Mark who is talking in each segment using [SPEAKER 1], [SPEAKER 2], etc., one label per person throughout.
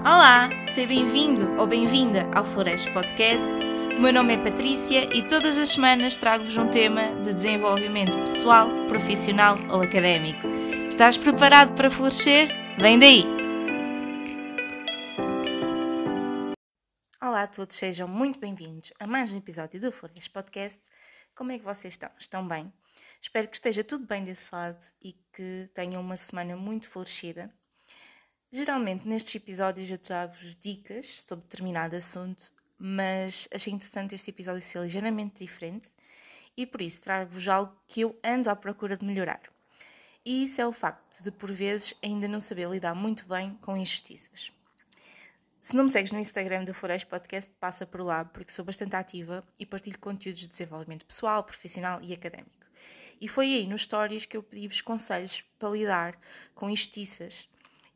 [SPEAKER 1] Olá, seja bem-vindo ou bem-vinda ao Flores Podcast. O meu nome é Patrícia e todas as semanas trago-vos um tema de desenvolvimento pessoal, profissional ou académico. Estás preparado para florescer? Vem daí! Olá a todos, sejam muito bem-vindos a mais um episódio do Flores Podcast. Como é que vocês estão? Estão bem? Espero que esteja tudo bem desse lado e que tenham uma semana muito florescida. Geralmente nestes episódios eu trago-vos dicas sobre determinado assunto, mas achei interessante este episódio ser ligeiramente diferente e por isso trago-vos algo que eu ando à procura de melhorar. E isso é o facto de, por vezes, ainda não saber lidar muito bem com injustiças. Se não me segues no Instagram do Flores Podcast, passa por lá, porque sou bastante ativa e partilho conteúdos de desenvolvimento pessoal, profissional e académico. E foi aí, nos stories, que eu pedi-vos conselhos para lidar com injustiças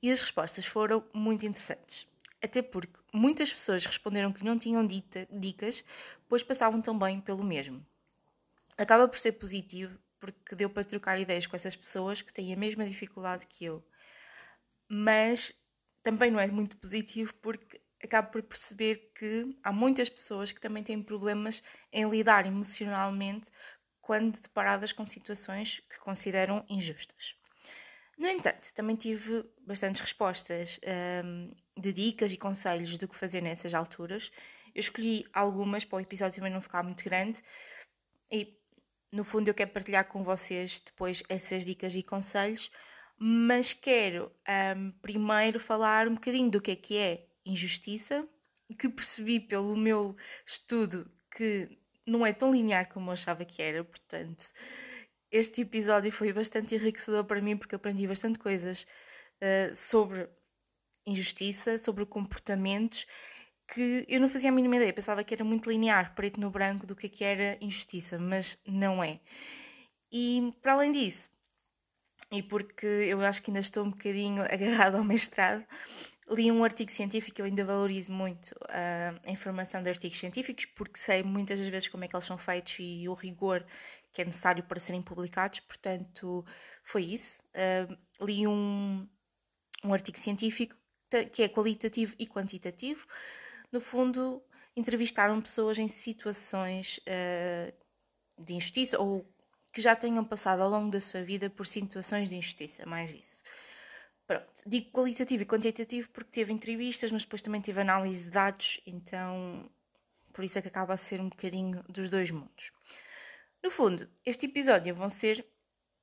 [SPEAKER 1] e as respostas foram muito interessantes. Até porque muitas pessoas responderam que não tinham dita, dicas, pois passavam também pelo mesmo. Acaba por ser positivo, porque deu para trocar ideias com essas pessoas que têm a mesma dificuldade que eu. Mas também não é muito positivo, porque acabo por perceber que há muitas pessoas que também têm problemas em lidar emocionalmente quando deparadas com situações que consideram injustas. No entanto, também tive bastantes respostas um, de dicas e conselhos do que fazer nessas alturas. Eu escolhi algumas para o episódio também não ficar muito grande e, no fundo, eu quero partilhar com vocês depois essas dicas e conselhos, mas quero um, primeiro falar um bocadinho do que é que é injustiça, que percebi pelo meu estudo que não é tão linear como eu achava que era, portanto este episódio foi bastante enriquecedor para mim porque aprendi bastante coisas uh, sobre injustiça, sobre comportamentos que eu não fazia a mínima ideia. Pensava que era muito linear, preto no branco, do que, é que era injustiça, mas não é. E para além disso, e porque eu acho que ainda estou um bocadinho agarrado ao mestrado, li um artigo científico, eu ainda valorizo muito uh, a informação de artigos científicos, porque sei muitas das vezes como é que eles são feitos e o rigor que é necessário para serem publicados, portanto, foi isso. Uh, li um, um artigo científico que é qualitativo e quantitativo. No fundo, entrevistaram pessoas em situações uh, de injustiça ou que já tenham passado ao longo da sua vida por situações de injustiça, mais isso. Pronto, digo qualitativo e quantitativo porque teve entrevistas, mas depois também teve análise de dados, então por isso é que acaba a ser um bocadinho dos dois mundos. No fundo, este episódio vão ser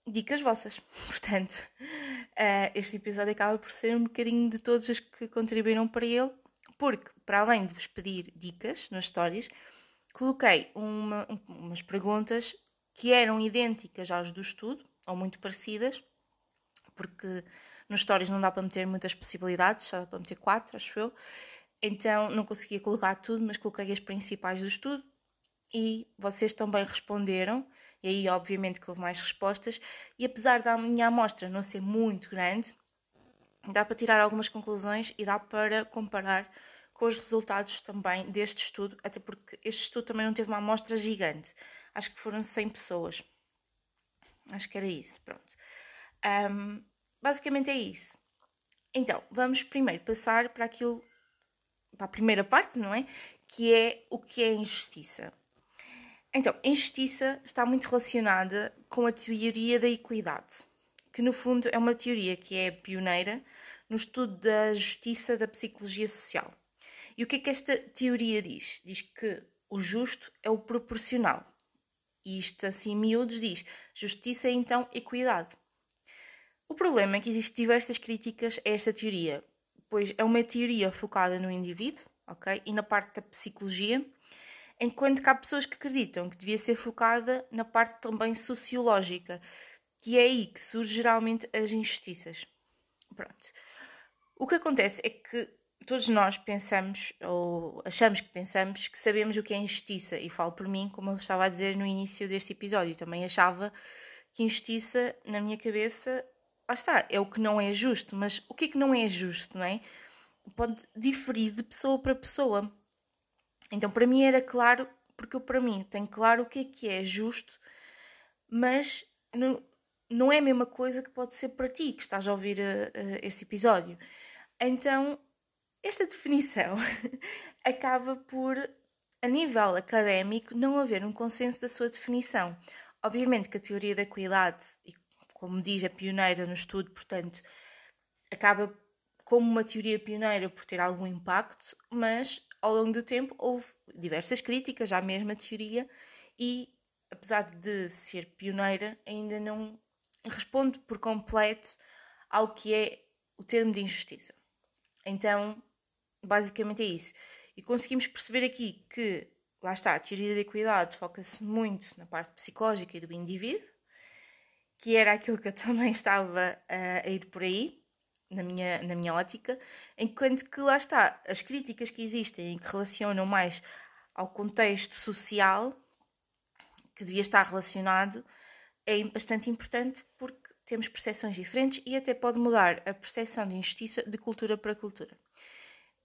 [SPEAKER 1] dicas vossas. Portanto, uh, este episódio acaba por ser um bocadinho de todos os que contribuíram para ele, porque, para além de vos pedir dicas nas histórias, coloquei uma, umas perguntas que eram idênticas aos do estudo, ou muito parecidas, porque nos stories não dá para meter muitas possibilidades, só dá para meter quatro, acho eu. Então não conseguia colocar tudo, mas coloquei as principais do estudo e vocês também responderam, e aí obviamente que houve mais respostas, e apesar da minha amostra não ser muito grande, dá para tirar algumas conclusões e dá para comparar com os resultados também deste estudo, até porque este estudo também não teve uma amostra gigante. Acho que foram 100 pessoas. Acho que era isso, pronto. Um, basicamente é isso. Então, vamos primeiro passar para aquilo, para a primeira parte, não é? Que é o que é injustiça. Então, a injustiça está muito relacionada com a teoria da equidade, que no fundo é uma teoria que é pioneira no estudo da justiça da psicologia social. E o que é que esta teoria diz? Diz que o justo é o proporcional. E isto, assim, miúdos, diz: justiça é então equidade. O problema é que existem diversas críticas a esta teoria, pois é uma teoria focada no indivíduo, ok? E na parte da psicologia enquanto que há pessoas que acreditam que devia ser focada na parte também sociológica, que é aí que surgem geralmente as injustiças. Pronto. O que acontece é que todos nós pensamos, ou achamos que pensamos, que sabemos o que é injustiça, e falo por mim, como eu estava a dizer no início deste episódio, também achava que injustiça, na minha cabeça, lá está, é o que não é justo, mas o que é que não é justo, não é? Pode diferir de pessoa para pessoa. Então, para mim era claro, porque eu, para mim, tenho claro o que é que é justo, mas não, não é a mesma coisa que pode ser para ti que estás a ouvir uh, este episódio. Então, esta definição acaba por, a nível académico, não haver um consenso da sua definição. Obviamente que a teoria da equidade, como diz, é pioneira no estudo, portanto, acaba como uma teoria pioneira por ter algum impacto, mas ao longo do tempo houve diversas críticas à mesma teoria e, apesar de ser pioneira, ainda não responde por completo ao que é o termo de injustiça. Então, basicamente é isso. E conseguimos perceber aqui que, lá está, a teoria da equidade foca-se muito na parte psicológica e do indivíduo, que era aquilo que eu também estava a ir por aí, na minha, na minha ótica, enquanto que lá está, as críticas que existem e que relacionam mais ao contexto social que devia estar relacionado é bastante importante porque temos percepções diferentes e até pode mudar a percepção de injustiça de cultura para cultura.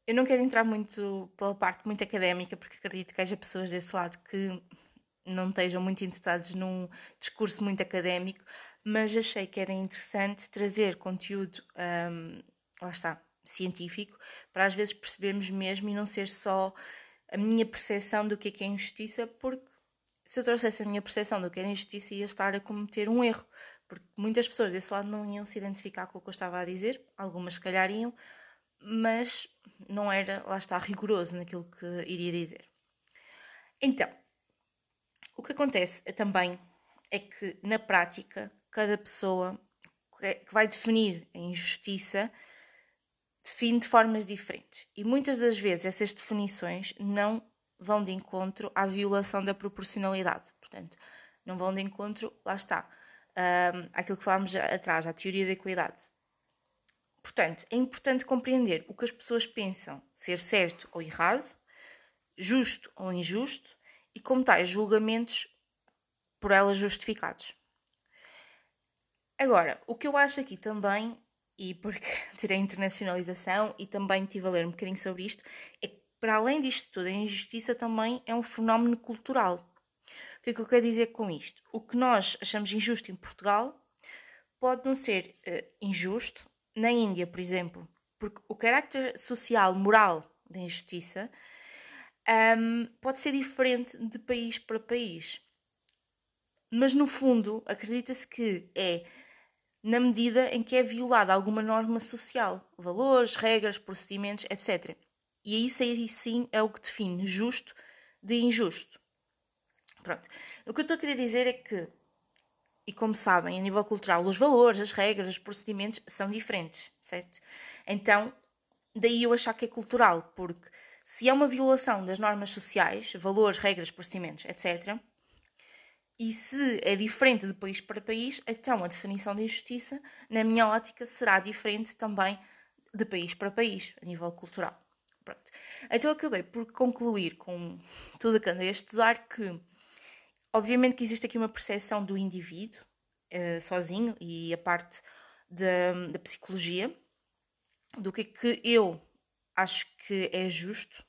[SPEAKER 1] Eu não quero entrar muito pela parte muito académica, porque acredito que haja pessoas desse lado que não estejam muito interessados num discurso muito académico, mas achei que era interessante trazer conteúdo, um, lá está, científico, para às vezes percebermos mesmo e não ser só a minha percepção do que é, que é injustiça, porque se eu trouxesse a minha percepção do que era injustiça, ia estar a cometer um erro, porque muitas pessoas desse lado não iam se identificar com o que eu estava a dizer, algumas se calhar iam, mas não era, lá está, rigoroso naquilo que iria dizer. Então, o que acontece também é que, na prática, cada pessoa que vai definir a injustiça define de formas diferentes. E muitas das vezes essas definições não vão de encontro à violação da proporcionalidade. Portanto, não vão de encontro, lá está, um, àquilo que falámos atrás, à teoria da equidade. Portanto, é importante compreender o que as pessoas pensam ser certo ou errado, justo ou injusto, e como tais julgamentos por elas justificados. Agora, o que eu acho aqui também, e porque tirei internacionalização e também estive a ler um bocadinho sobre isto, é que para além disto tudo, a injustiça também é um fenómeno cultural. O que é que eu quero dizer com isto? O que nós achamos injusto em Portugal pode não ser uh, injusto na Índia, por exemplo, porque o carácter social, moral da injustiça um, pode ser diferente de país para país. Mas no fundo, acredita-se que é na medida em que é violada alguma norma social, valores, regras, procedimentos, etc. E isso aí sim é o que define justo de injusto. Pronto. O que eu estou a querer dizer é que, e como sabem, a nível cultural, os valores, as regras, os procedimentos são diferentes, certo? Então, daí eu achar que é cultural, porque se é uma violação das normas sociais, valores, regras, procedimentos, etc., e se é diferente de país para país, então a definição de injustiça, na minha ótica, será diferente também de país para país, a nível cultural. Pronto. Então acabei por concluir com tudo o que andei a estudar que, obviamente, que existe aqui uma percepção do indivíduo uh, sozinho e a parte da, da psicologia, do que é que eu acho que é justo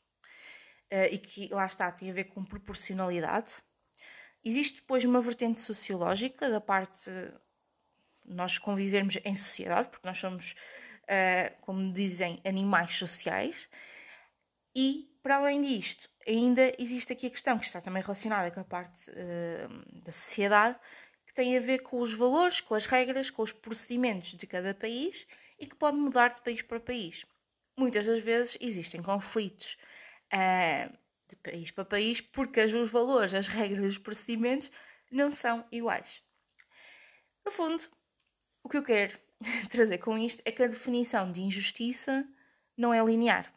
[SPEAKER 1] uh, e que lá está, tem a ver com proporcionalidade Existe depois uma vertente sociológica da parte nós convivermos em sociedade, porque nós somos, uh, como dizem, animais sociais. E, para além disto, ainda existe aqui a questão que está também relacionada com a parte uh, da sociedade, que tem a ver com os valores, com as regras, com os procedimentos de cada país e que pode mudar de país para país. Muitas das vezes existem conflitos. De país para país, porque os valores, as regras, os procedimentos não são iguais. No fundo, o que eu quero trazer com isto é que a definição de injustiça não é linear.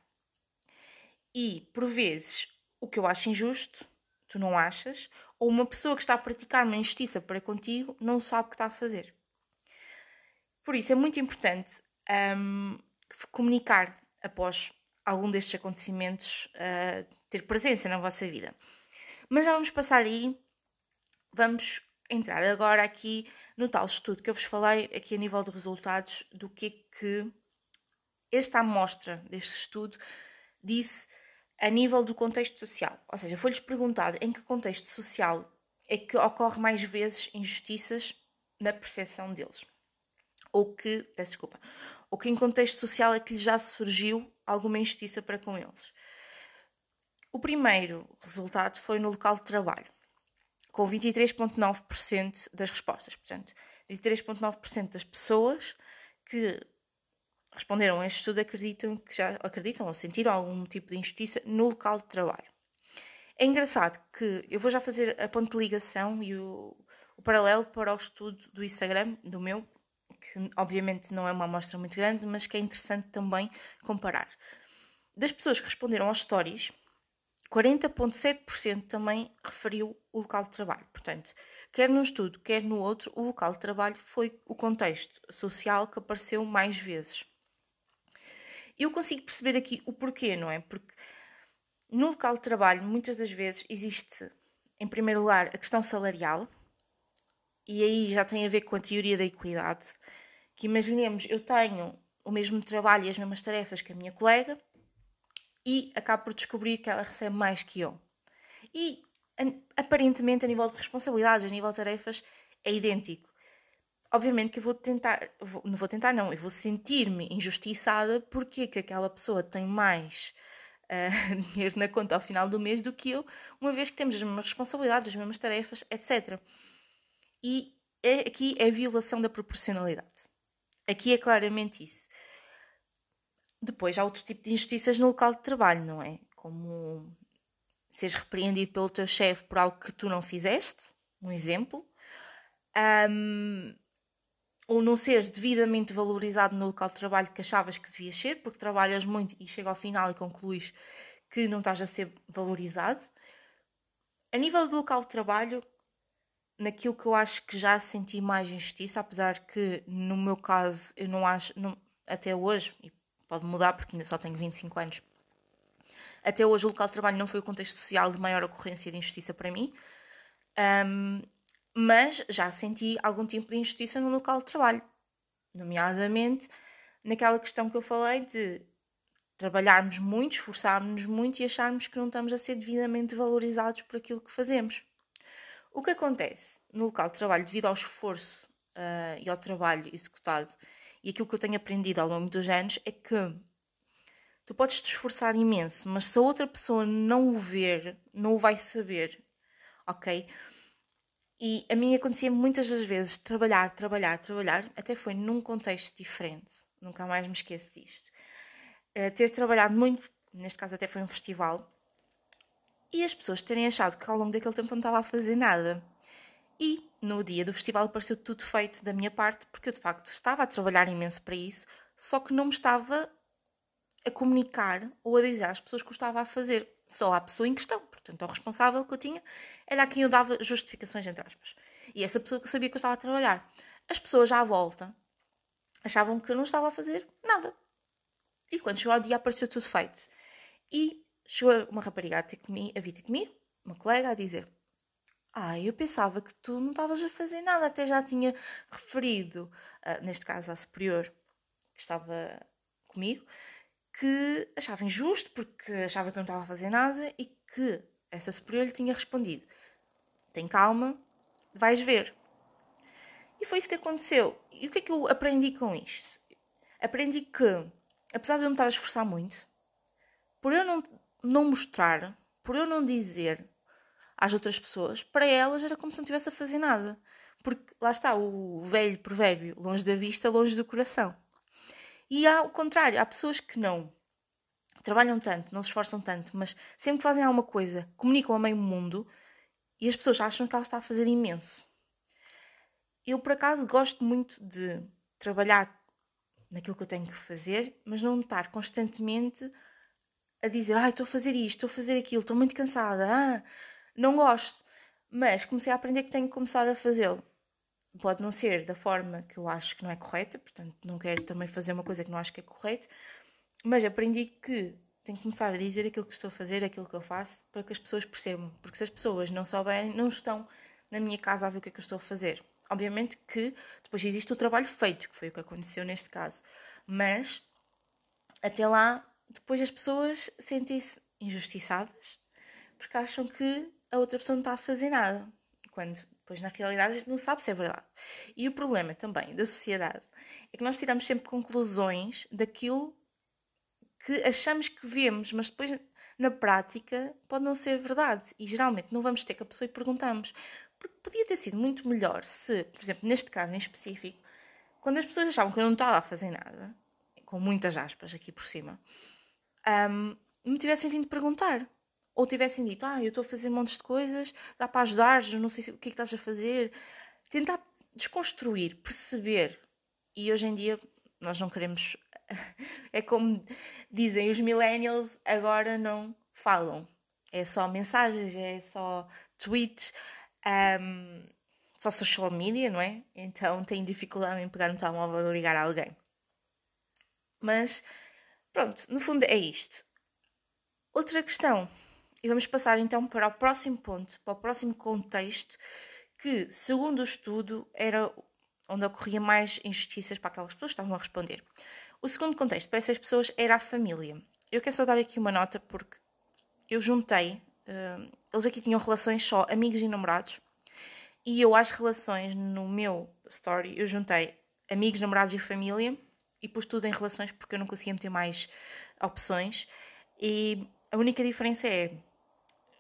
[SPEAKER 1] E, por vezes, o que eu acho injusto, tu não achas, ou uma pessoa que está a praticar uma injustiça para contigo não sabe o que está a fazer. Por isso é muito importante um, comunicar após algum destes acontecimentos uh, ter presença na vossa vida. Mas já vamos passar aí, vamos entrar agora aqui no tal estudo que eu vos falei, aqui a nível de resultados, do que é que esta amostra deste estudo disse a nível do contexto social. Ou seja, foi-lhes perguntado em que contexto social é que ocorre mais vezes injustiças na percepção deles. Ou que, peço desculpa, ou que em contexto social é que lhe já surgiu alguma injustiça para com eles. O primeiro resultado foi no local de trabalho, com 23,9% das respostas. Portanto, 23,9% das pessoas que responderam a este estudo acreditam que já acreditam ou sentiram algum tipo de injustiça no local de trabalho. É engraçado que eu vou já fazer a ponte de ligação e o, o paralelo para o estudo do Instagram, do meu, que obviamente não é uma amostra muito grande, mas que é interessante também comparar. Das pessoas que responderam aos stories, 40,7% também referiu o local de trabalho. Portanto, quer num estudo, quer no outro, o local de trabalho foi o contexto social que apareceu mais vezes. Eu consigo perceber aqui o porquê, não é? Porque no local de trabalho, muitas das vezes, existe, em primeiro lugar, a questão salarial, e aí já tem a ver com a teoria da equidade, que imaginemos, eu tenho o mesmo trabalho e as mesmas tarefas que a minha colega, e acabo por descobrir que ela recebe mais que eu. E aparentemente, a nível de responsabilidades, a nível de tarefas, é idêntico. Obviamente que eu vou tentar, vou, não vou tentar, não, eu vou sentir-me injustiçada porque que aquela pessoa tem mais uh, dinheiro na conta ao final do mês do que eu, uma vez que temos as mesmas responsabilidades, as mesmas tarefas, etc. E é, aqui é violação da proporcionalidade. Aqui é claramente isso. Depois há outro tipo de injustiças no local de trabalho, não é? Como seres repreendido pelo teu chefe por algo que tu não fizeste, um exemplo. Um, ou não seres devidamente valorizado no local de trabalho que achavas que devias ser, porque trabalhas muito e chega ao final e concluís que não estás a ser valorizado. A nível do local de trabalho, naquilo que eu acho que já senti mais injustiça, apesar que no meu caso eu não acho, não, até hoje, e pode mudar porque ainda só tenho 25 anos. Até hoje o local de trabalho não foi o contexto social de maior ocorrência de injustiça para mim, um, mas já senti algum tipo de injustiça no local de trabalho, nomeadamente naquela questão que eu falei de trabalharmos muito, esforçarmos-nos muito e acharmos que não estamos a ser devidamente valorizados por aquilo que fazemos. O que acontece no local de trabalho, devido ao esforço uh, e ao trabalho executado e aquilo que eu tenho aprendido ao longo dos anos é que tu podes te esforçar imenso, mas se a outra pessoa não o ver, não o vai saber, ok? E a mim acontecia muitas das vezes trabalhar, trabalhar, trabalhar, até foi num contexto diferente, nunca mais me esqueço disto. Uh, ter trabalhado muito, neste caso até foi um festival, e as pessoas terem achado que ao longo daquele tempo eu não estava a fazer nada. E no dia do festival pareceu tudo feito da minha parte, porque eu de facto estava a trabalhar imenso para isso, só que não me estava a comunicar ou a dizer às pessoas que o estava a fazer, só à pessoa em questão. Portanto, o responsável que eu tinha era a quem eu dava justificações, entre aspas. E essa pessoa que sabia que eu estava a trabalhar. As pessoas à volta achavam que eu não estava a fazer nada. E quando chegou ao dia apareceu tudo feito. E chegou uma rapariga a, ter comigo, a vir ter comigo, uma colega, a dizer ah, eu pensava que tu não estavas a fazer nada, até já tinha referido, uh, neste caso à superior que estava comigo, que achava injusto porque achava que não estava a fazer nada e que essa superior lhe tinha respondido: Tem calma, vais ver. E foi isso que aconteceu. E o que é que eu aprendi com isto? Aprendi que, apesar de eu me estar a esforçar muito, por eu não, não mostrar, por eu não dizer às outras pessoas, para elas era como se não estivesse a fazer nada. Porque lá está o velho provérbio: longe da vista, longe do coração. E ao contrário, há pessoas que não trabalham tanto, não se esforçam tanto, mas sempre que fazem alguma coisa, comunicam a meio mundo e as pessoas acham que ela está a fazer imenso. Eu, por acaso, gosto muito de trabalhar naquilo que eu tenho que fazer, mas não estar constantemente a dizer: ah, estou a fazer isto, estou a fazer aquilo, estou muito cansada. Ah, não gosto, mas comecei a aprender que tenho que começar a fazê-lo. Pode não ser da forma que eu acho que não é correta, portanto, não quero também fazer uma coisa que não acho que é correta, mas aprendi que tenho que começar a dizer aquilo que estou a fazer, aquilo que eu faço, para que as pessoas percebam. Porque se as pessoas não souberem, não estão na minha casa a ver o que é que eu estou a fazer. Obviamente que depois existe o trabalho feito, que foi o que aconteceu neste caso. Mas até lá, depois as pessoas sentem-se injustiçadas porque acham que a outra pessoa não está a fazer nada. Quando depois na realidade a gente não sabe se é verdade. E o problema também da sociedade é que nós tiramos sempre conclusões daquilo que achamos que vemos, mas depois na prática pode não ser verdade. E geralmente não vamos ter com a pessoa e perguntamos. Porque podia ter sido muito melhor se, por exemplo, neste caso em específico, quando as pessoas achavam que eu não estava a fazer nada, com muitas aspas aqui por cima, um, me tivessem vindo perguntar. Ou tivessem dito, ah, eu estou a fazer montes de coisas, dá para ajudar, não sei o que é que estás a fazer. Tentar desconstruir, perceber. E hoje em dia nós não queremos. é como dizem os millennials, agora não falam. É só mensagens, é só tweets, um, só social media, não é? Então têm dificuldade em pegar no telemóvel e ligar a alguém. Mas pronto, no fundo é isto. Outra questão, e vamos passar então para o próximo ponto, para o próximo contexto, que, segundo o estudo, era onde ocorria mais injustiças para aquelas pessoas que estavam a responder. O segundo contexto para essas pessoas era a família. Eu quero só dar aqui uma nota porque eu juntei, uh, eles aqui tinham relações só amigos e namorados, e eu às relações no meu story, eu juntei amigos, namorados e família e pus tudo em relações porque eu não conseguia meter mais opções. E a única diferença é,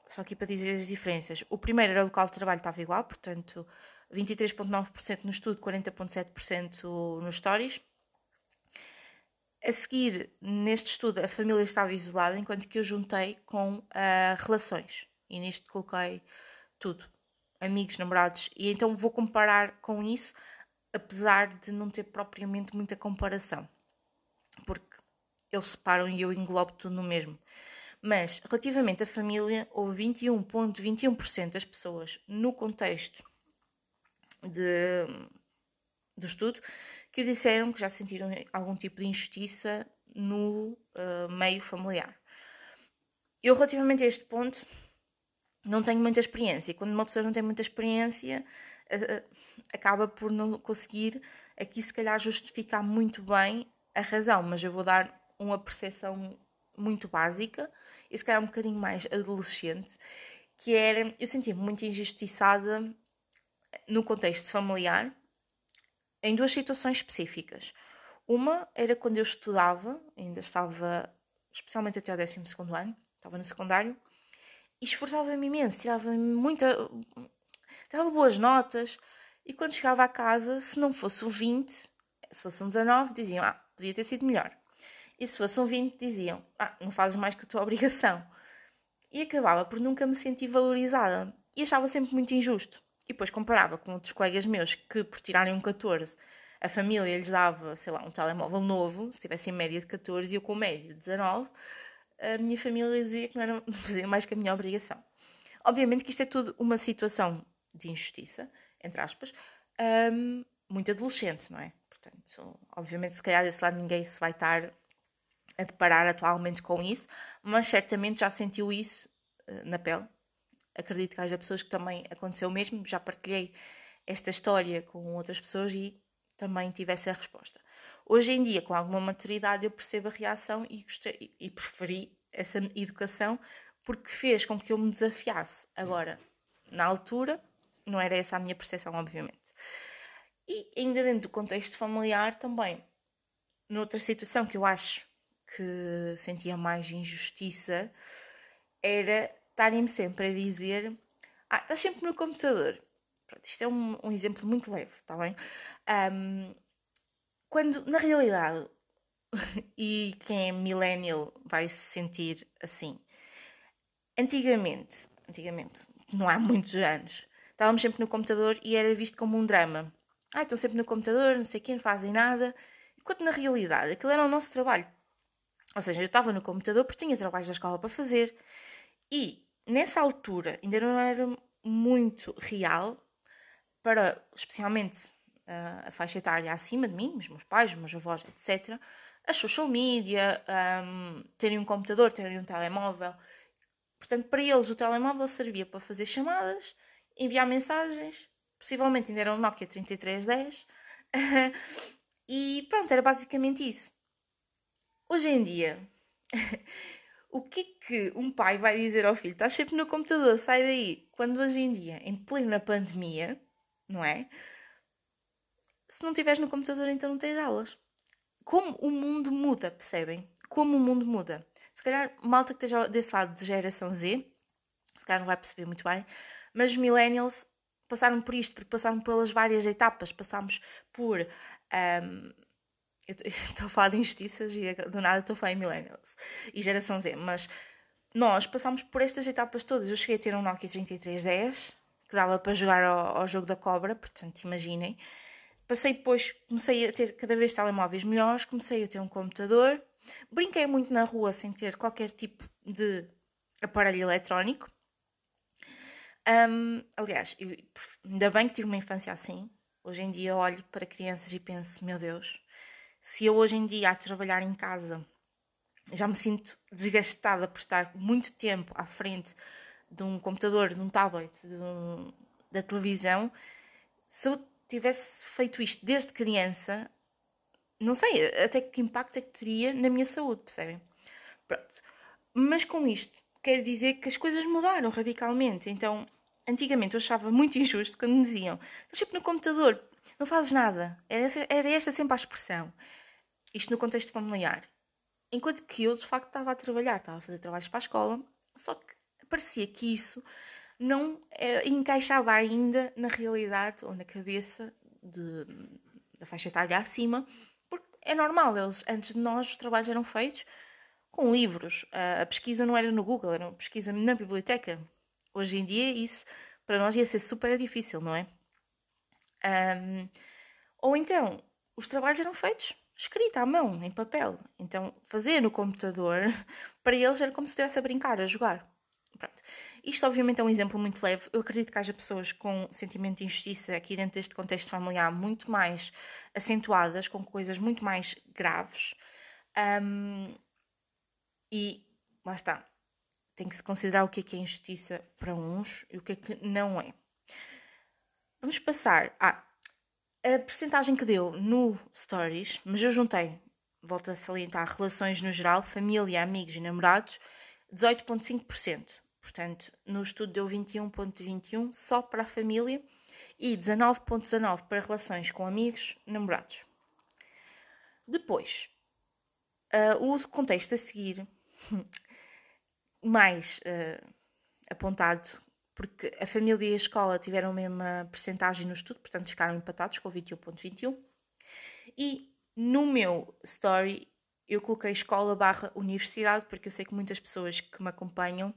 [SPEAKER 1] só aqui para dizer as diferenças, o primeiro era o local de trabalho estava igual, portanto 23,9% no estudo, 40,7% nos stories. A seguir, neste estudo, a família estava isolada, enquanto que eu juntei com uh, relações. E nisto coloquei tudo. Amigos, namorados. E então vou comparar com isso, apesar de não ter propriamente muita comparação. Porque eles separam e eu englobo tudo no mesmo. Mas, relativamente à família, houve 21,21% ,21 das pessoas no contexto de, do estudo que disseram que já sentiram algum tipo de injustiça no uh, meio familiar. Eu, relativamente a este ponto, não tenho muita experiência. Quando uma pessoa não tem muita experiência, acaba por não conseguir aqui, se calhar, justificar muito bem a razão, mas eu vou dar uma percepção muito básica e se calhar um bocadinho mais adolescente, que era eu sentia-me muito injustiçada no contexto familiar em duas situações específicas. Uma era quando eu estudava, ainda estava, especialmente até o 12 ano, estava no secundário, e esforçava-me imenso, tirava muita. Tirava boas notas, e quando chegava a casa, se não fosse um 20, se fosse um 19, diziam, ah, podia ter sido melhor. E se fosse um 20, diziam, ah, não fazes mais que a tua obrigação. E acabava por nunca me sentir valorizada. E achava sempre muito injusto. E depois comparava com outros colegas meus que, por tirarem um 14, a família lhes dava, sei lá, um telemóvel novo, se tivessem média de 14 e eu com média de 19, a minha família dizia que não era fazer mais que a minha obrigação. Obviamente que isto é tudo uma situação de injustiça, entre aspas, um, muito adolescente, não é? Portanto, obviamente, se calhar desse lado ninguém se vai estar a deparar atualmente com isso, mas certamente já sentiu isso uh, na pele, acredito que haja pessoas que também aconteceu o mesmo, já partilhei esta história com outras pessoas e também tive essa resposta. Hoje em dia, com alguma maturidade, eu percebo a reação e, gostei, e preferi essa educação porque fez com que eu me desafiasse. Agora, na altura, não era essa a minha percepção, obviamente. E ainda dentro do contexto familiar também, noutra situação que eu acho que sentia mais injustiça, era estarem-me sempre a dizer: Ah, estás sempre no computador. Pronto, isto é um, um exemplo muito leve, está bem? Um, quando, na realidade, e quem é millennial vai se sentir assim. Antigamente, antigamente, não há muitos anos, estávamos sempre no computador e era visto como um drama. Ah, estão sempre no computador, não sei quem, não fazem nada. Enquanto na realidade aquilo era o nosso trabalho. Ou seja, eu estava no computador porque tinha trabalhos da escola para fazer. E nessa altura ainda não era muito real para, especialmente uh, a faixa etária acima de mim, os meus pais, os meus avós, etc., a social media, um, terem um computador, terem um telemóvel. Portanto, para eles o telemóvel servia para fazer chamadas, enviar mensagens, possivelmente ainda era um Nokia 3310, e pronto, era basicamente isso. Hoje em dia, o que é que um pai vai dizer ao filho? Estás sempre no computador, sai daí. Quando hoje em dia, em plena pandemia, não é? Se não estiveres no computador, então não tens aulas. Como o mundo muda, percebem? como o mundo muda. Se calhar, malta que esteja desse lado de geração Z, se calhar não vai perceber muito bem, mas os millennials passaram por isto, porque passaram pelas várias etapas. Passámos por. Um, eu estou a falar de injustiças e do nada estou a falar em millennials e geração Z, mas nós passámos por estas etapas todas. Eu cheguei a ter um Nokia 3310 que dava para jogar ao, ao jogo da cobra, portanto, imaginem. Passei depois, comecei a ter cada vez telemóveis melhores, comecei a ter um computador, brinquei muito na rua sem ter qualquer tipo de aparelho eletrónico. Um, aliás, eu, ainda bem que tive uma infância assim. Hoje em dia olho para crianças e penso, meu Deus, se eu hoje em dia a trabalhar em casa já me sinto desgastada por estar muito tempo à frente de um computador, de um tablet, de um, da televisão, se eu tivesse feito isto desde criança, não sei até que impacto é que teria na minha saúde, percebem? Pronto. Mas com isto, quer dizer que as coisas mudaram radicalmente. Então, antigamente eu achava muito injusto quando me diziam: estás sempre no computador, não fazes nada. Era, era esta sempre a expressão. Isto no contexto familiar. Enquanto que eu, de facto, estava a trabalhar, estava a fazer trabalhos para a escola, só que parecia que isso não é, encaixava ainda na realidade ou na cabeça de, da faixa etária acima, porque é normal, eles, antes de nós, os trabalhos eram feitos com livros. A, a pesquisa não era no Google, era uma pesquisa na biblioteca. Hoje em dia, isso para nós ia ser super difícil, não é? Um, ou então, os trabalhos eram feitos escrita à mão, em papel. Então, fazer no computador, para eles era como se estivesse a brincar, a jogar. Pronto. Isto, obviamente, é um exemplo muito leve. Eu acredito que haja pessoas com sentimento de injustiça aqui dentro deste contexto familiar muito mais acentuadas, com coisas muito mais graves. Um, e lá está. Tem que se considerar o que é que é injustiça para uns e o que é que não é. Vamos passar a a percentagem que deu no Stories, mas eu juntei, volto a salientar, relações no geral, família, amigos e namorados, 18,5%. Portanto, no estudo deu 21,21% só para a família e 19,19% para relações com amigos, namorados. Depois, uh, o contexto a seguir, mais uh, apontado porque a família e a escola tiveram a mesma percentagem no estudo, portanto ficaram empatados com 21.21. E no meu story eu coloquei escola barra universidade, porque eu sei que muitas pessoas que me acompanham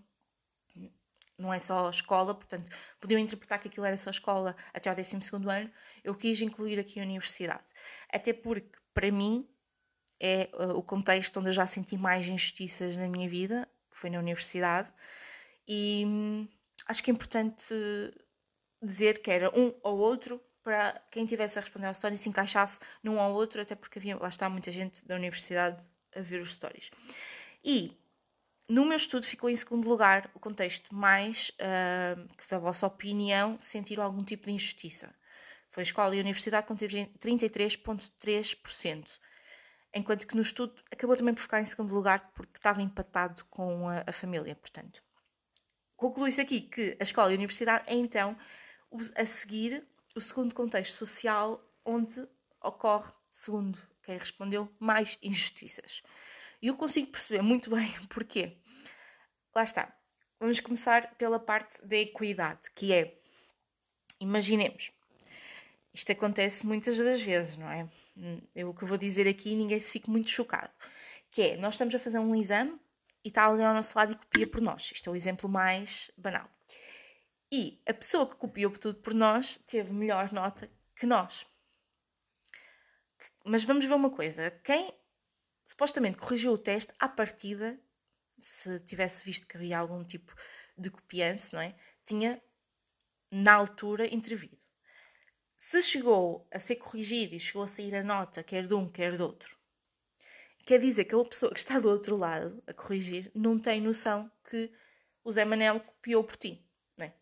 [SPEAKER 1] não é só escola, portanto, podiam interpretar que aquilo era só escola até ao 12 ano. Eu quis incluir aqui a universidade. Até porque, para mim, é uh, o contexto onde eu já senti mais injustiças na minha vida, foi na universidade. E hum, acho que é importante dizer que era um ou outro para quem tivesse a responder ao story se encaixasse num ou outro, até porque havia, lá está muita gente da universidade a ver os stories. E no meu estudo ficou em segundo lugar o contexto mais uh, que, da vossa opinião, sentiram algum tipo de injustiça. Foi escola e universidade com 33,3%. Enquanto que no estudo acabou também por ficar em segundo lugar porque estava empatado com a, a família, portanto. Conclui-se aqui que a escola e a universidade é então a seguir o segundo contexto social onde ocorre, segundo quem respondeu, mais injustiças. E eu consigo perceber muito bem porquê. Lá está. Vamos começar pela parte da equidade, que é, imaginemos, isto acontece muitas das vezes, não é? Eu, o que eu vou dizer aqui, ninguém se fique muito chocado. Que é, nós estamos a fazer um exame e está ali ao nosso lado e copia por nós. Isto é o exemplo mais banal. E a pessoa que copiou tudo por nós teve melhor nota que nós. Mas vamos ver uma coisa: quem supostamente corrigiu o teste à partida, se tivesse visto que havia algum tipo de copiança, não é? Tinha na altura intervido. Se chegou a ser corrigido e chegou a sair a nota, quer de um, quer do outro, Quer dizer que a pessoa que está do outro lado a corrigir não tem noção que o Zé Manel copiou por ti. Né?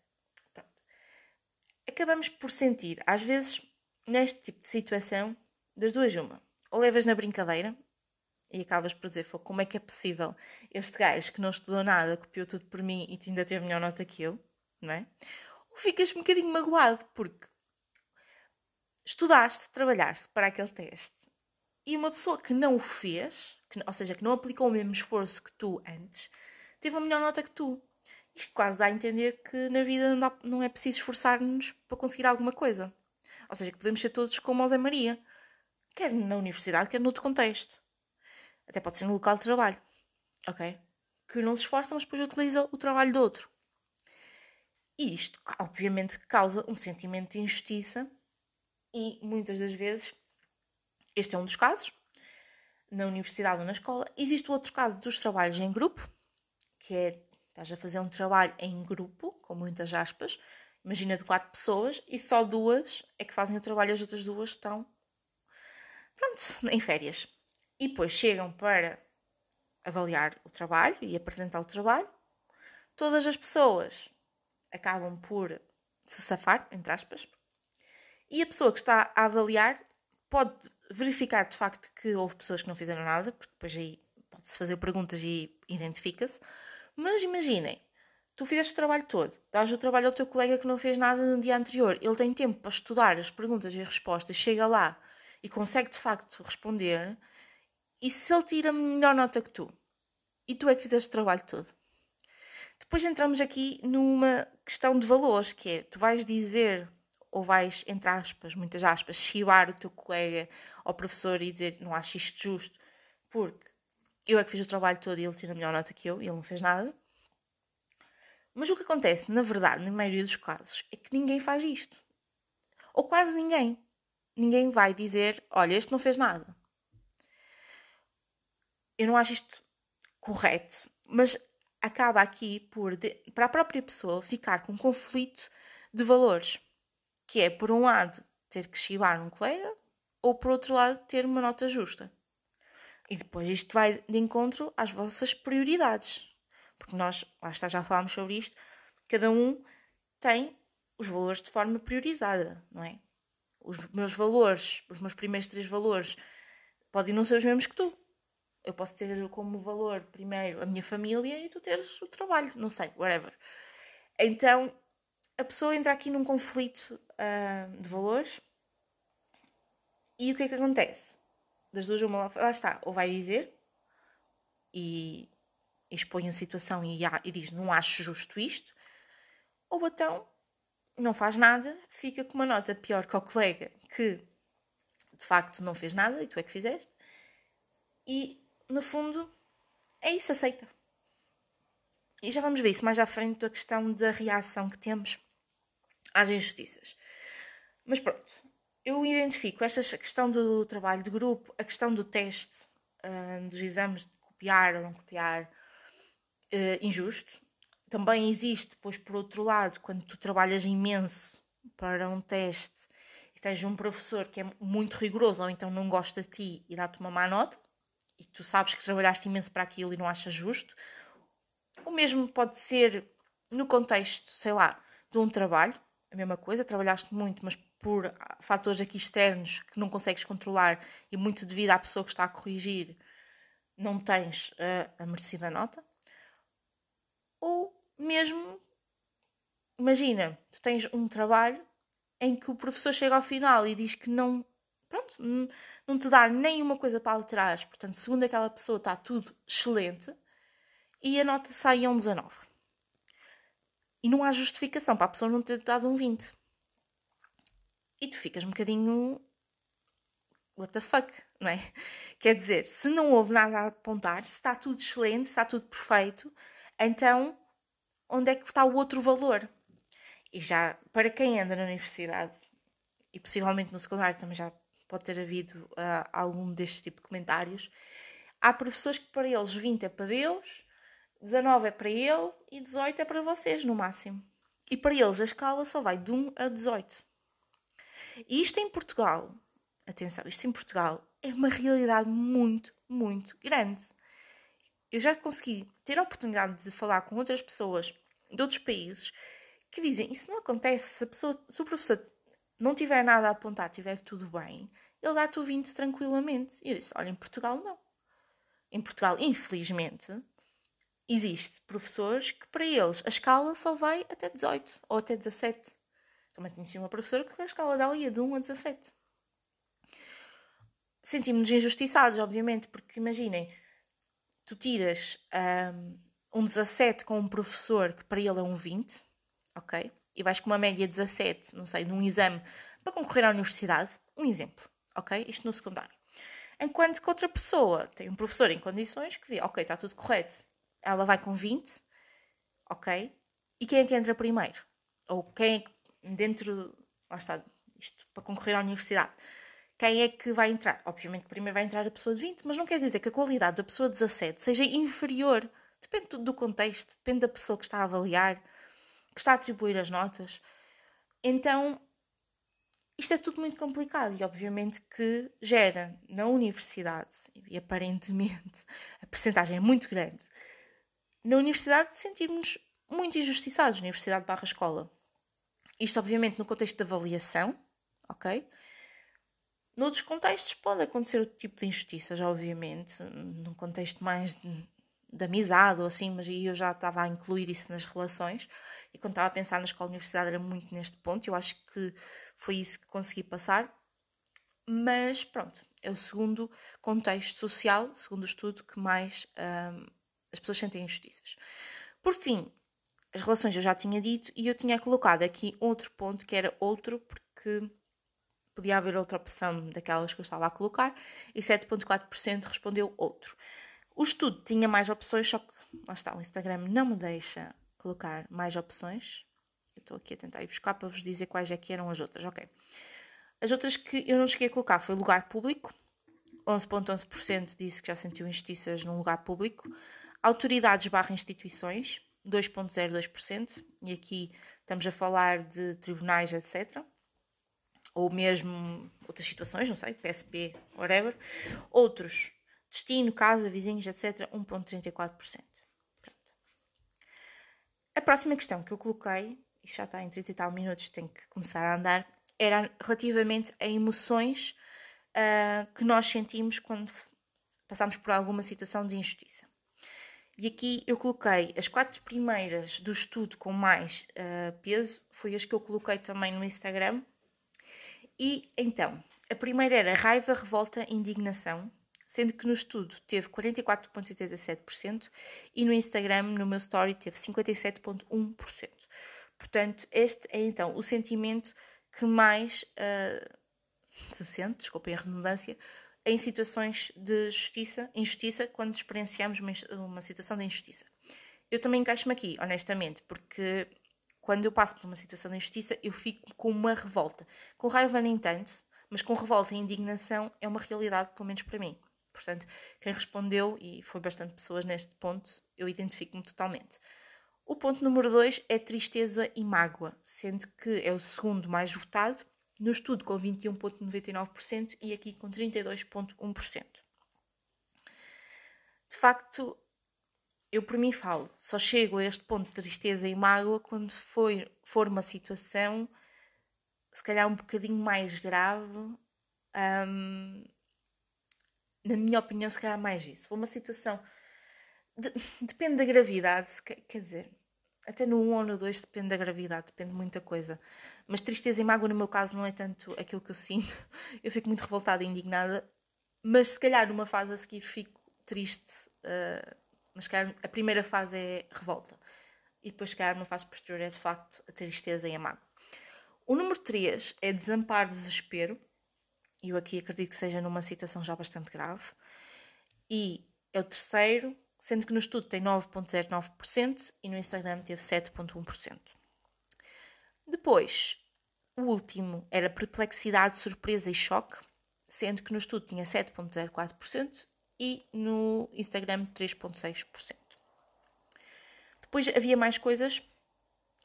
[SPEAKER 1] Acabamos por sentir, às vezes, neste tipo de situação, das duas uma. Ou levas na brincadeira e acabas por dizer, como é que é possível este gajo que não estudou nada, copiou tudo por mim e ainda teve melhor nota que eu, não é? Ou ficas um bocadinho magoado porque estudaste, trabalhaste para aquele teste E uma pessoa que não o fez, que, ou seja, que não aplicou o mesmo esforço que tu antes, teve a melhor nota que tu. Isto quase dá a entender que na vida não, dá, não é preciso esforçar-nos para conseguir alguma coisa. Ou seja, que podemos ser todos como o Zé Maria, quer na universidade, quer noutro contexto. Até pode ser no local de trabalho, ok? Que não se esforça, mas depois utiliza o trabalho do outro. E isto, obviamente, causa um sentimento de injustiça e muitas das vezes, este é um dos casos, na universidade ou na escola. Existe o outro caso dos trabalhos em grupo, que é estás a fazer um trabalho em grupo, com muitas aspas, imagina de quatro pessoas e só duas é que fazem o trabalho, as outras duas estão, pronto, em férias. E depois chegam para avaliar o trabalho e apresentar o trabalho. Todas as pessoas acabam por se safar, entre aspas, e a pessoa que está a avaliar pode verificar de facto que houve pessoas que não fizeram nada, porque depois aí pode-se fazer perguntas e identifica-se. Mas imaginem, tu fizeste o trabalho todo, dás o trabalho ao teu colega que não fez nada no dia anterior, ele tem tempo para estudar as perguntas e as respostas, chega lá e consegue de facto responder, e se ele tira melhor nota que tu, e tu é que fizeste o trabalho todo. Depois entramos aqui numa questão de valores, que é, tu vais dizer ou vais, entre aspas, muitas aspas, chivar o teu colega ou professor e dizer não acho isto justo, porque eu é que fiz o trabalho todo e ele tira a melhor nota que eu e ele não fez nada. Mas o que acontece, na verdade, na maioria dos casos, é que ninguém faz isto. Ou quase ninguém. Ninguém vai dizer: olha, este não fez nada. Eu não acho isto correto, mas acaba aqui por, para a própria pessoa, ficar com um conflito de valores que é, por um lado, ter que chivar um colega, ou por outro lado, ter uma nota justa. E depois isto vai de encontro às vossas prioridades. Porque nós, lá está, já falámos sobre isto, cada um tem os valores de forma priorizada, não é? Os meus valores, os meus primeiros três valores, podem não ser os mesmos que tu. Eu posso ter como valor primeiro a minha família e tu teres o trabalho, não sei, whatever. Então, a pessoa entra aqui num conflito uh, de valores e o que é que acontece? Das duas, uma lá está, ou vai dizer e, expõe a situação e, e diz não acho justo isto, ou então não faz nada, fica com uma nota pior que o colega que de facto não fez nada e tu é que fizeste, e no fundo é isso, aceita. E já vamos ver isso mais à frente da questão da reação que temos às injustiças. Mas pronto, eu identifico esta questão do trabalho de grupo, a questão do teste, uh, dos exames de copiar ou não copiar, uh, injusto. Também existe, pois, por outro lado, quando tu trabalhas imenso para um teste e tens um professor que é muito rigoroso ou então não gosta de ti e dá-te uma má nota e tu sabes que trabalhaste imenso para aquilo e não achas justo. O mesmo pode ser no contexto, sei lá, de um trabalho, a mesma coisa, trabalhaste muito, mas por fatores aqui externos que não consegues controlar e muito devido à pessoa que está a corrigir, não tens a, a merecida nota. Ou mesmo, imagina, tu tens um trabalho em que o professor chega ao final e diz que não, pronto, não te dá nenhuma coisa para alterar, portanto, segundo aquela pessoa está tudo excelente e a nota sai a um 19 e não há justificação para a pessoa não ter dado um 20. E tu ficas um bocadinho. What the fuck, não é? Quer dizer, se não houve nada a apontar, se está tudo excelente, se está tudo perfeito, então onde é que está o outro valor? E já, para quem anda na universidade, e possivelmente no secundário também já pode ter havido uh, algum deste tipo de comentários, há professores que para eles 20 é para Deus, 19 é para ele e 18 é para vocês, no máximo. E para eles a escala só vai de 1 a 18. E isto em Portugal, atenção, isto em Portugal é uma realidade muito, muito grande. Eu já consegui ter a oportunidade de falar com outras pessoas de outros países que dizem: Isso não acontece. Se, pessoa, se o professor não tiver nada a apontar, tiver tudo bem, ele dá-te o 20 tranquilamente. E eu disse: Olha, em Portugal não. Em Portugal, infelizmente, existe professores que para eles a escala só vai até 18 ou até 17. Também conheci uma professora que a escala dela ia de 1 a 17. sentimos-nos injustiçados, obviamente, porque imaginem, tu tiras um, um 17 com um professor que para ele é um 20, ok? E vais com uma média 17, não sei, num exame para concorrer à universidade, um exemplo, ok? Isto no secundário. Enquanto que outra pessoa tem um professor em condições que vê, ok, está tudo correto, ela vai com 20, ok? E quem é que entra primeiro? Ou quem é que, dentro, lá está, isto para concorrer à universidade, quem é que vai entrar? Obviamente, primeiro vai entrar a pessoa de 20, mas não quer dizer que a qualidade da pessoa de 17 seja inferior. Depende do contexto, depende da pessoa que está a avaliar, que está a atribuir as notas. Então, isto é tudo muito complicado e, obviamente, que gera na universidade, e aparentemente a percentagem é muito grande, na universidade sentirmos muito injustiçados, universidade barra escola. Isto, obviamente, no contexto de avaliação, ok? Noutros contextos pode acontecer outro tipo de injustiças, obviamente, num contexto mais de, de amizade ou assim, mas aí eu já estava a incluir isso nas relações e quando estava a pensar na escola universidade era muito neste ponto, eu acho que foi isso que consegui passar. Mas pronto, é o segundo contexto social, segundo estudo, que mais hum, as pessoas sentem injustiças. Por fim, as relações eu já tinha dito e eu tinha colocado aqui outro ponto que era outro, porque podia haver outra opção daquelas que eu estava a colocar, e 7,4% respondeu outro. O estudo tinha mais opções, só que lá está, o Instagram não me deixa colocar mais opções. Eu estou aqui a tentar ir buscar para vos dizer quais é que eram as outras. Ok. As outras que eu não cheguei a colocar foi lugar público. 11,11% disse que já sentiu injustiças num lugar público. Autoridades barra instituições, 2,02%. E aqui estamos a falar de tribunais, etc ou mesmo outras situações, não sei, PSP, whatever. Outros, destino, casa, vizinhos, etc., 1,34%. A próxima questão que eu coloquei, e já está em 30 e tal minutos, tem que começar a andar, era relativamente a emoções uh, que nós sentimos quando passamos por alguma situação de injustiça. E aqui eu coloquei as quatro primeiras do estudo com mais uh, peso, foi as que eu coloquei também no Instagram, e então, a primeira era raiva, revolta, indignação, sendo que no estudo teve 44,87% e no Instagram, no meu story, teve 57,1%. Portanto, este é então o sentimento que mais uh, se sente, desculpem a redundância, em situações de justiça, injustiça, quando experienciamos uma, uma situação de injustiça. Eu também encaixo-me aqui, honestamente, porque quando eu passo por uma situação de injustiça, eu fico com uma revolta. Com raiva, nem tanto, mas com revolta e indignação é uma realidade, pelo menos para mim. Portanto, quem respondeu, e foi bastante pessoas neste ponto, eu identifico-me totalmente. O ponto número 2 é tristeza e mágoa, sendo que é o segundo mais votado, no estudo com 21,99% e aqui com 32,1%. De facto, eu por mim falo, só chego a este ponto de tristeza e mágoa quando for, for uma situação, se calhar um bocadinho mais grave, um, na minha opinião, se calhar mais isso. For uma situação, de, depende da gravidade, quer dizer, até no 1 ou no 2 depende da gravidade, depende de muita coisa. Mas tristeza e mágoa, no meu caso, não é tanto aquilo que eu sinto. Eu fico muito revoltada e indignada, mas se calhar numa fase a seguir fico triste. Uh, mas calhar, a primeira fase é revolta. E depois, se calhar, uma fase posterior é de facto a tristeza e a mágoa. O número 3 é desamparo, desespero. E eu aqui acredito que seja numa situação já bastante grave. E é o terceiro, sendo que no estudo tem 9,09% e no Instagram teve 7,1%. Depois, o último era perplexidade, surpresa e choque, sendo que no estudo tinha 7,04% e no Instagram 3,6%. Depois havia mais coisas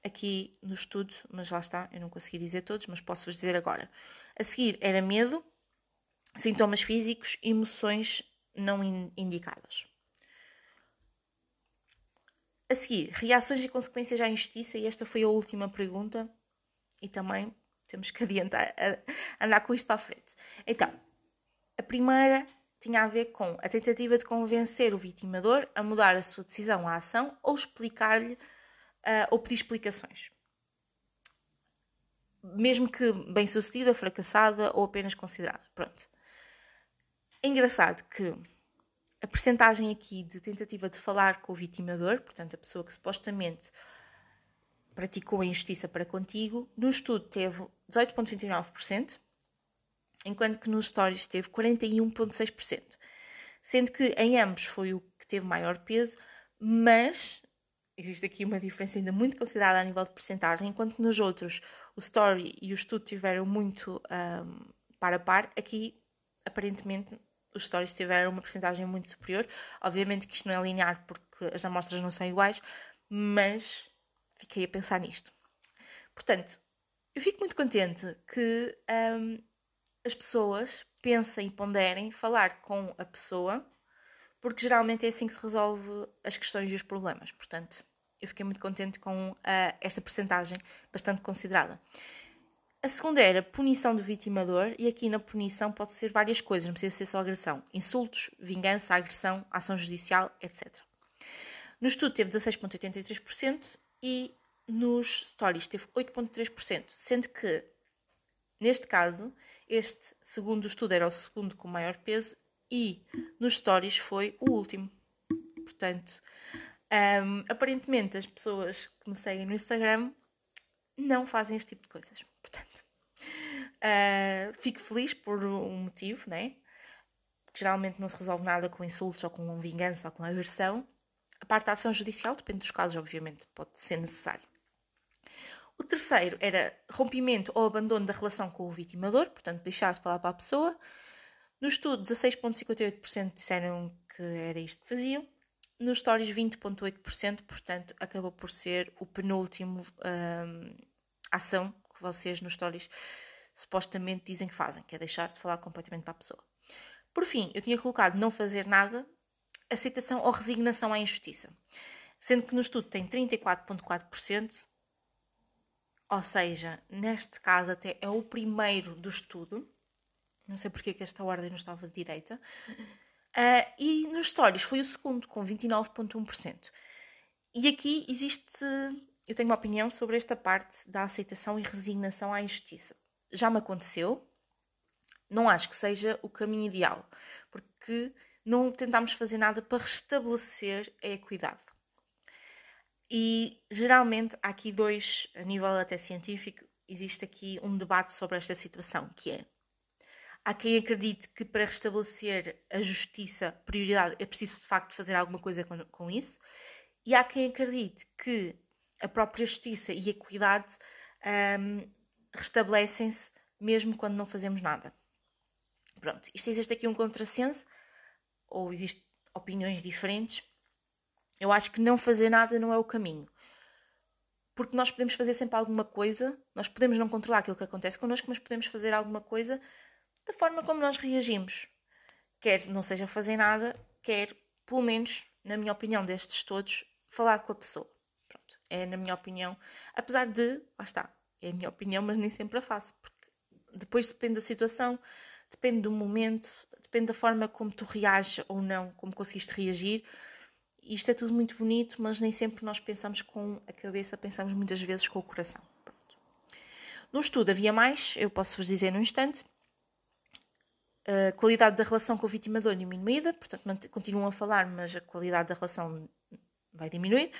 [SPEAKER 1] aqui no estudo, mas lá está, eu não consegui dizer todos, mas posso-vos dizer agora. A seguir era medo, sintomas físicos, emoções não indicadas. A seguir, reações e consequências à injustiça, e esta foi a última pergunta, e também temos que adiantar, andar com isto para a frente. Então, a primeira tinha a ver com a tentativa de convencer o vitimador a mudar a sua decisão à ação ou explicar-lhe uh, ou pedir explicações. Mesmo que bem sucedida, fracassada ou apenas considerada. Pronto. É engraçado que a percentagem aqui de tentativa de falar com o vitimador, portanto, a pessoa que supostamente praticou a injustiça para contigo, no estudo teve 18,29%, enquanto que nos stories teve 41,6%. Sendo que em ambos foi o que teve maior peso, mas existe aqui uma diferença ainda muito considerada a nível de percentagem, enquanto que nos outros o story e o estudo tiveram muito um, par a par, aqui aparentemente os stories tiveram uma percentagem muito superior. Obviamente que isto não é linear porque as amostras não são iguais, mas fiquei a pensar nisto. Portanto, eu fico muito contente que um, as pessoas pensem e ponderem falar com a pessoa, porque geralmente é assim que se resolve as questões e os problemas. Portanto, eu fiquei muito contente com uh, esta percentagem bastante considerada. A segunda era punição do vitimador, e aqui na punição pode ser várias coisas, não precisa ser só agressão: insultos, vingança, agressão, ação judicial, etc. No estudo teve 16,83% e nos stories teve 8,3%, sendo que, neste caso, este segundo estudo era o segundo com maior peso e nos stories foi o último. Portanto, um, aparentemente as pessoas que me seguem no Instagram não fazem este tipo de coisas. Uh, fico feliz por um motivo, né? Geralmente não se resolve nada com insultos ou com vingança ou com agressão. A parte da ação judicial, depende dos casos, obviamente, pode ser necessário. O terceiro era rompimento ou abandono da relação com o vitimador, portanto, deixar de falar para a pessoa. No estudo, 16,58% disseram que era isto que faziam. Nos stories, 20,8%, portanto, acabou por ser o penúltimo um, ação que vocês nos stories supostamente dizem que fazem, que é deixar de falar completamente para a pessoa. Por fim, eu tinha colocado não fazer nada, aceitação ou resignação à injustiça. Sendo que no estudo tem 34,4%, ou seja, neste caso até é o primeiro do estudo, não sei porque é que esta ordem não estava de direita, uh, e nos stories foi o segundo, com 29,1%. E aqui existe, eu tenho uma opinião sobre esta parte da aceitação e resignação à injustiça. Já me aconteceu, não acho que seja o caminho ideal, porque não tentámos fazer nada para restabelecer a equidade. E geralmente há aqui dois, a nível até científico, existe aqui um debate sobre esta situação, que é há quem acredite que para restabelecer a justiça, prioridade, é preciso de facto fazer alguma coisa com, com isso, e há quem acredite que a própria justiça e equidade um, restabelecem-se mesmo quando não fazemos nada. Pronto, isto existe aqui um contrassenso, ou existem opiniões diferentes, eu acho que não fazer nada não é o caminho. Porque nós podemos fazer sempre alguma coisa, nós podemos não controlar aquilo que acontece connosco, mas podemos fazer alguma coisa da forma como nós reagimos. Quer não seja fazer nada, quer, pelo menos, na minha opinião destes todos, falar com a pessoa. Pronto, é na minha opinião. Apesar de, lá está, é a minha opinião, mas nem sempre a faço. Porque depois depende da situação, depende do momento, depende da forma como tu reages ou não, como conseguiste reagir isto é tudo muito bonito, mas nem sempre nós pensamos com a cabeça, pensamos muitas vezes com o coração. Pronto. No estudo havia mais, eu posso vos dizer num instante. A qualidade da relação com o vitimador diminuída, portanto, continuam a falar, mas a qualidade da relação vai diminuir.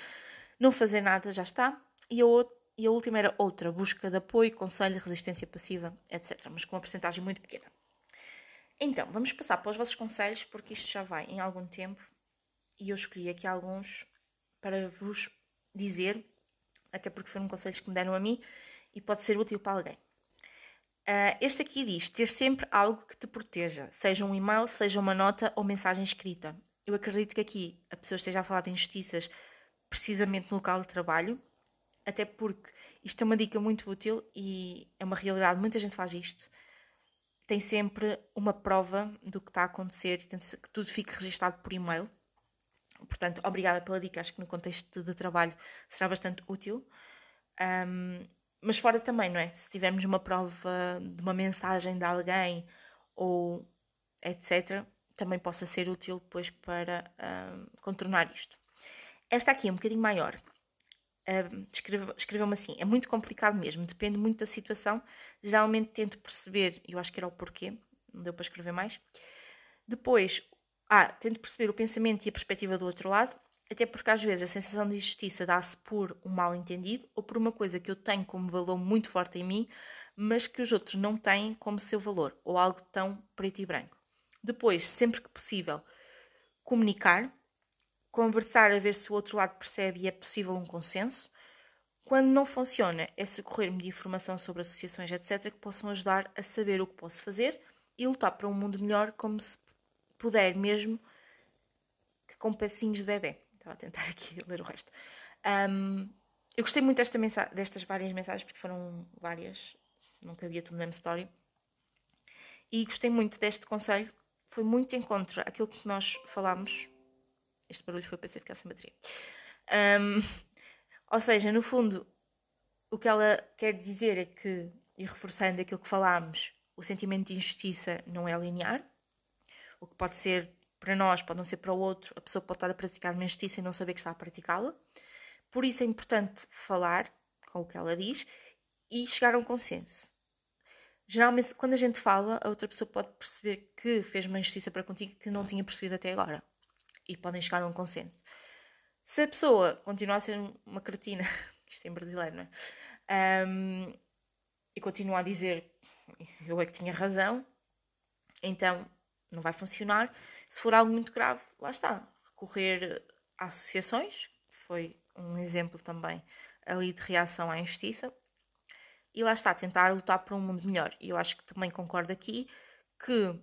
[SPEAKER 1] Não fazer nada, já está. E a, outra, e a última era outra, busca de apoio, conselho, resistência passiva, etc. Mas com uma porcentagem muito pequena. Então, vamos passar para os vossos conselhos, porque isto já vai em algum tempo e eu escolhi aqui alguns para vos dizer, até porque foram conselhos que me deram a mim e pode ser útil para alguém. Uh, este aqui diz ter sempre algo que te proteja, seja um e-mail, seja uma nota ou mensagem escrita. Eu acredito que aqui a pessoa esteja a falar de injustiças precisamente no local de trabalho, até porque isto é uma dica muito útil e é uma realidade, muita gente faz isto. Tem sempre uma prova do que está a acontecer e que tudo fique registado por e-mail. Portanto, obrigada pela dica, acho que no contexto de trabalho será bastante útil. Um, mas fora também, não é? Se tivermos uma prova de uma mensagem de alguém ou etc., também possa ser útil depois para um, contornar isto. Esta aqui é um bocadinho maior. Um, Escreveu-me assim: é muito complicado mesmo, depende muito da situação. Geralmente tento perceber, eu acho que era o porquê, não deu para escrever mais Depois, ah, tento perceber o pensamento e a perspectiva do outro lado, até porque às vezes a sensação de injustiça dá-se por um mal entendido ou por uma coisa que eu tenho como valor muito forte em mim, mas que os outros não têm como seu valor, ou algo tão preto e branco. Depois, sempre que possível, comunicar, conversar a ver se o outro lado percebe e é possível um consenso. Quando não funciona, é socorrer-me de informação sobre associações, etc., que possam ajudar a saber o que posso fazer e lutar para um mundo melhor, como se puder mesmo, que com passinhos de bebê. Estava a tentar aqui ler o resto. Um, eu gostei muito desta destas várias mensagens, porque foram várias, não cabia tudo no mesmo story. E gostei muito deste conselho, foi muito em contra aquilo que nós falámos. Este barulho foi para ser ficar sem bateria. Um, ou seja, no fundo, o que ela quer dizer é que, e reforçando aquilo que falámos, o sentimento de injustiça não é linear. O que pode ser para nós, pode não ser para o outro. A pessoa pode estar a praticar uma injustiça e não saber que está a praticá-la. Por isso é importante falar com o que ela diz e chegar a um consenso. Geralmente, quando a gente fala, a outra pessoa pode perceber que fez uma injustiça para contigo que não tinha percebido até agora. E podem chegar a um consenso. Se a pessoa continuar a ser uma cretina, isto é em brasileiro, não é? Um, e continuar a dizer eu é que tinha razão, então não vai funcionar. Se for algo muito grave, lá está. Recorrer a associações, foi um exemplo também ali de reação à injustiça. E lá está, tentar lutar por um mundo melhor. E eu acho que também concordo aqui que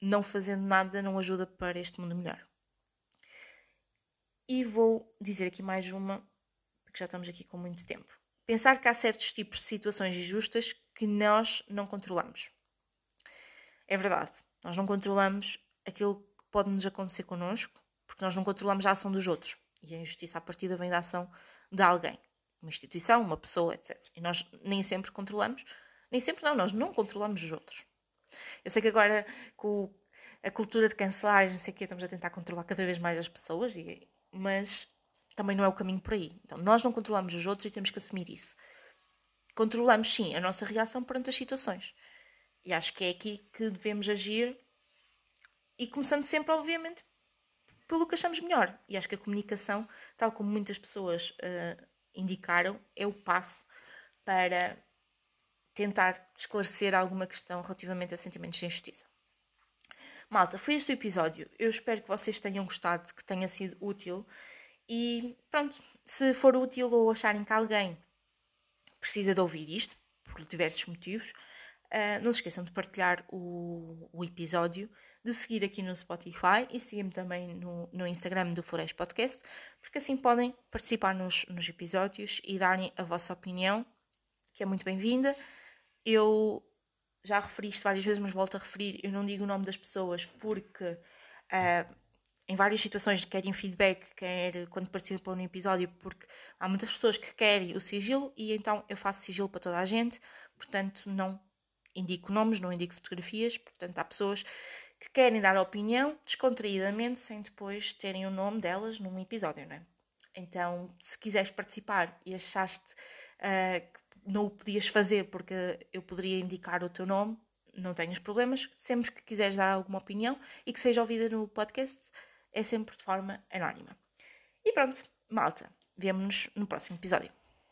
[SPEAKER 1] não fazendo nada não ajuda para este mundo melhor. E vou dizer aqui mais uma, porque já estamos aqui com muito tempo. Pensar que há certos tipos de situações injustas que nós não controlamos. É verdade, nós não controlamos aquilo que pode nos acontecer connosco, porque nós não controlamos a ação dos outros. E a injustiça à partida vem da ação de alguém, uma instituição, uma pessoa, etc. E nós nem sempre controlamos, nem sempre não, nós não controlamos os outros. Eu sei que agora com a cultura de cancelar, não sei o quê, estamos a tentar controlar cada vez mais as pessoas, mas também não é o caminho por aí. Então, nós não controlamos os outros e temos que assumir isso. Controlamos, sim, a nossa reação perante as situações. E acho que é aqui que devemos agir e começando sempre, obviamente, pelo que achamos melhor. E acho que a comunicação, tal como muitas pessoas uh, indicaram, é o passo para tentar esclarecer alguma questão relativamente a sentimentos de injustiça. Malta, foi este o episódio. Eu espero que vocês tenham gostado, que tenha sido útil. E pronto, se for útil ou acharem que alguém precisa de ouvir isto, por diversos motivos, uh, não se esqueçam de partilhar o, o, episódio, de seguir aqui no Spotify e seguir-me também no, no Instagram do Flores Podcast, porque assim podem participar nos, nos episódios e darem a vossa opinião, que é muito bem-vinda. Eu já referi isto várias vezes, mas volto a referir, eu não digo o nome das pessoas porque uh, em várias situações querem feedback, quer quando participam no episódio, porque há muitas pessoas que querem o sigilo e então eu faço sigilo para toda a gente, portanto não indico nomes, não indico fotografias, portanto há pessoas que querem dar opinião descontraídamente sem depois terem o nome delas num episódio, não é? Então, se quiseres participar e achaste uh, que não o podias fazer porque eu poderia indicar o teu nome, não tenhas problemas. Sempre que quiseres dar alguma opinião e que seja ouvida no podcast, é sempre de forma anónima. E pronto, malta, vemo-nos no próximo episódio.